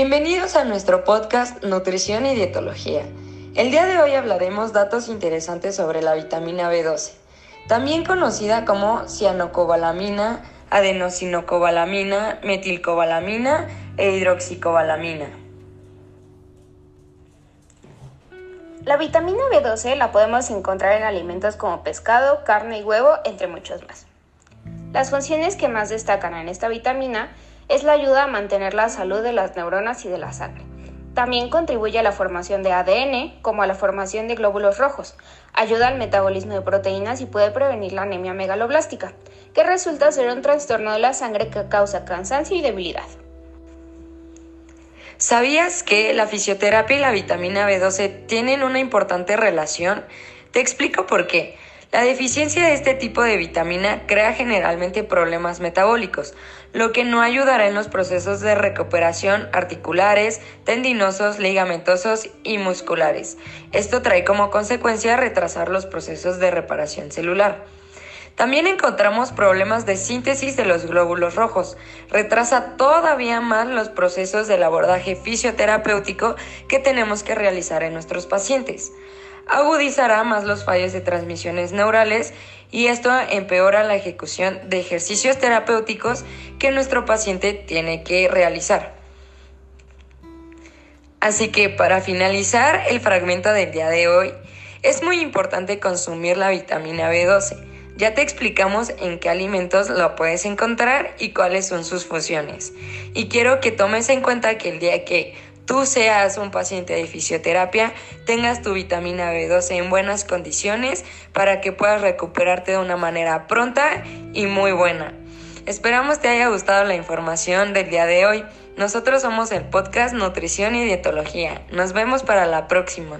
Bienvenidos a nuestro podcast Nutrición y Dietología. El día de hoy hablaremos datos interesantes sobre la vitamina B12, también conocida como cianocobalamina, adenosinocobalamina, metilcobalamina e hidroxicobalamina. La vitamina B12 la podemos encontrar en alimentos como pescado, carne y huevo, entre muchos más. Las funciones que más destacan en esta vitamina es la ayuda a mantener la salud de las neuronas y de la sangre. También contribuye a la formación de ADN, como a la formación de glóbulos rojos. Ayuda al metabolismo de proteínas y puede prevenir la anemia megaloblástica, que resulta ser un trastorno de la sangre que causa cansancio y debilidad. ¿Sabías que la fisioterapia y la vitamina B12 tienen una importante relación? Te explico por qué. La deficiencia de este tipo de vitamina crea generalmente problemas metabólicos, lo que no ayudará en los procesos de recuperación articulares, tendinosos, ligamentosos y musculares. Esto trae como consecuencia retrasar los procesos de reparación celular. También encontramos problemas de síntesis de los glóbulos rojos. Retrasa todavía más los procesos del abordaje fisioterapéutico que tenemos que realizar en nuestros pacientes agudizará más los fallos de transmisiones neurales y esto empeora la ejecución de ejercicios terapéuticos que nuestro paciente tiene que realizar. Así que para finalizar el fragmento del día de hoy, es muy importante consumir la vitamina B12. Ya te explicamos en qué alimentos lo puedes encontrar y cuáles son sus funciones. Y quiero que tomes en cuenta que el día que tú seas un paciente de fisioterapia, tengas tu vitamina B12 en buenas condiciones para que puedas recuperarte de una manera pronta y muy buena. Esperamos te haya gustado la información del día de hoy. Nosotros somos el podcast Nutrición y Dietología. Nos vemos para la próxima.